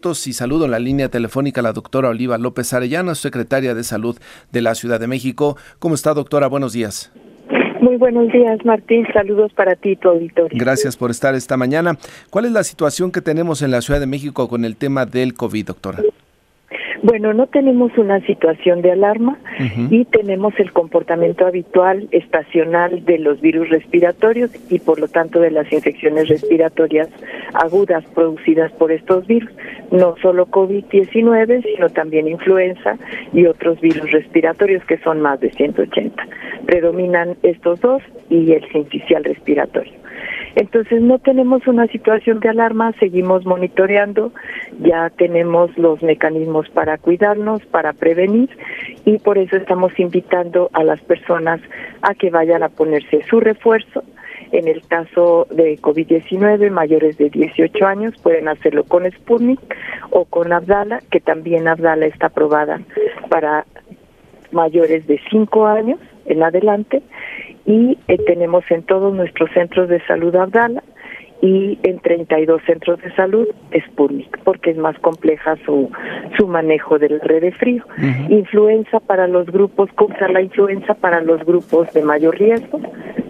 minutos y saludo en la línea telefónica a la doctora Oliva López Arellano, secretaria de Salud de la Ciudad de México. ¿Cómo está, doctora? Buenos días. Muy buenos días, Martín. Saludos para ti, tu auditorio. Gracias por estar esta mañana. ¿Cuál es la situación que tenemos en la Ciudad de México con el tema del COVID, doctora? Bueno, no tenemos una situación de alarma y tenemos el comportamiento habitual estacional de los virus respiratorios y por lo tanto de las infecciones respiratorias agudas producidas por estos virus, no solo COVID-19, sino también influenza y otros virus respiratorios que son más de 180. Predominan estos dos y el sincicial respiratorio. Entonces no tenemos una situación de alarma, seguimos monitoreando, ya tenemos los mecanismos para cuidarnos, para prevenir y por eso estamos invitando a las personas a que vayan a ponerse su refuerzo. En el caso de COVID-19, mayores de 18 años pueden hacerlo con Sputnik o con Abdala, que también Abdala está aprobada para mayores de 5 años en adelante y eh, tenemos en todos nuestros centros de salud Abdala y en 32 centros de salud Sputnik, porque es más compleja su, su manejo del red de frío. Influenza para los grupos, contra la influenza para los grupos de mayor riesgo,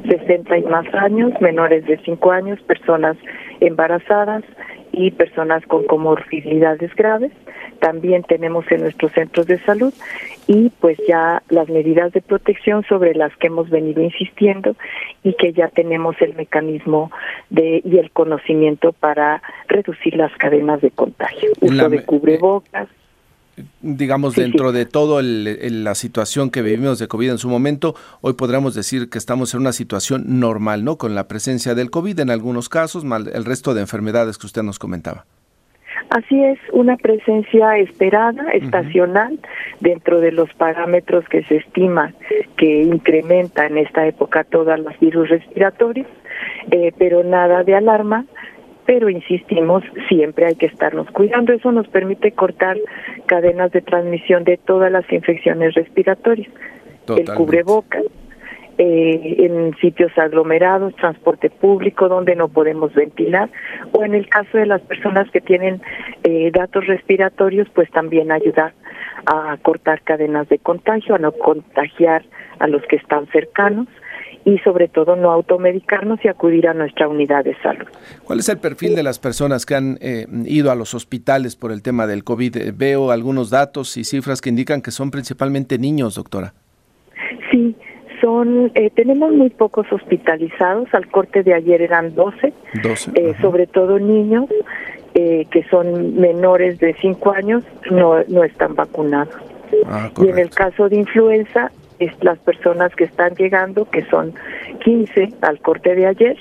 60 y más años, menores de 5 años, personas embarazadas y personas con comorbilidades graves también tenemos en nuestros centros de salud y pues ya las medidas de protección sobre las que hemos venido insistiendo y que ya tenemos el mecanismo de y el conocimiento para reducir las cadenas de contagio, uso de cubrebocas, digamos, dentro de toda la situación que vivimos de COVID en su momento, hoy podríamos decir que estamos en una situación normal, ¿no? Con la presencia del COVID en algunos casos, mal el resto de enfermedades que usted nos comentaba. Así es, una presencia esperada, estacional, dentro de los parámetros que se estima que incrementa en esta época todas los virus respiratorios, eh, pero nada de alarma, pero insistimos, siempre hay que estarnos cuidando. Eso nos permite cortar cadenas de transmisión de todas las infecciones respiratorias. El cubrebocas, eh, en sitios aglomerados, transporte público donde no podemos ventilar, o en el caso de las personas que tienen eh, datos respiratorios, pues también ayudar a cortar cadenas de contagio, a no contagiar a los que están cercanos y sobre todo no automedicarnos y acudir a nuestra unidad de salud. ¿Cuál es el perfil de las personas que han eh, ido a los hospitales por el tema del COVID? Veo algunos datos y cifras que indican que son principalmente niños, doctora. Sí, son eh, tenemos muy pocos hospitalizados, al corte de ayer eran 12, eh, sobre todo niños eh, que son menores de 5 años, no, no están vacunados. Ah, y en el caso de influenza, es las personas que están llegando, que son 15 al corte de ayer,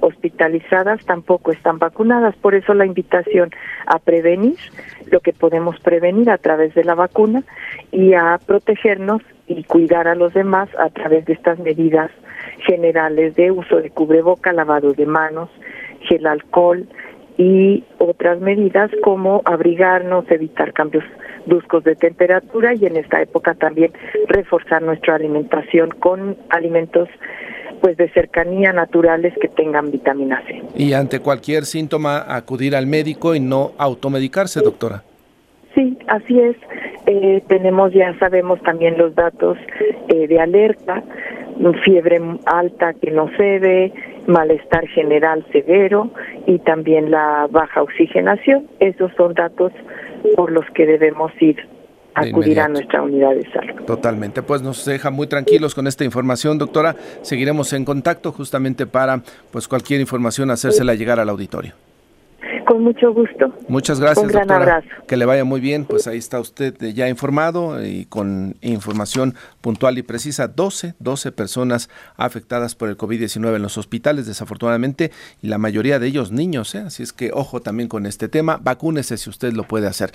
hospitalizadas tampoco están vacunadas. Por eso la invitación a prevenir lo que podemos prevenir a través de la vacuna y a protegernos y cuidar a los demás a través de estas medidas generales de uso de cubreboca, lavado de manos, gel alcohol y otras medidas como abrigarnos, evitar cambios bruscos de temperatura y en esta época también reforzar nuestra alimentación con alimentos pues de cercanía naturales que tengan vitamina C. Y ante cualquier síntoma acudir al médico y no automedicarse, doctora. Sí, así es. Eh, tenemos, ya sabemos también los datos eh, de alerta, fiebre alta que no se ve, malestar general severo y también la baja oxigenación. Esos son datos por los que debemos ir acudir a nuestra unidad de salud. Totalmente, pues nos deja muy tranquilos con esta información, doctora. Seguiremos en contacto justamente para pues cualquier información hacérsela llegar al auditorio. Con mucho gusto. Muchas gracias, Un gran Abrazo. Que le vaya muy bien. Pues ahí está usted ya informado y con información puntual y precisa. 12, 12 personas afectadas por el COVID-19 en los hospitales, desafortunadamente, y la mayoría de ellos niños. ¿eh? Así es que ojo también con este tema. Vacúnese si usted lo puede hacer.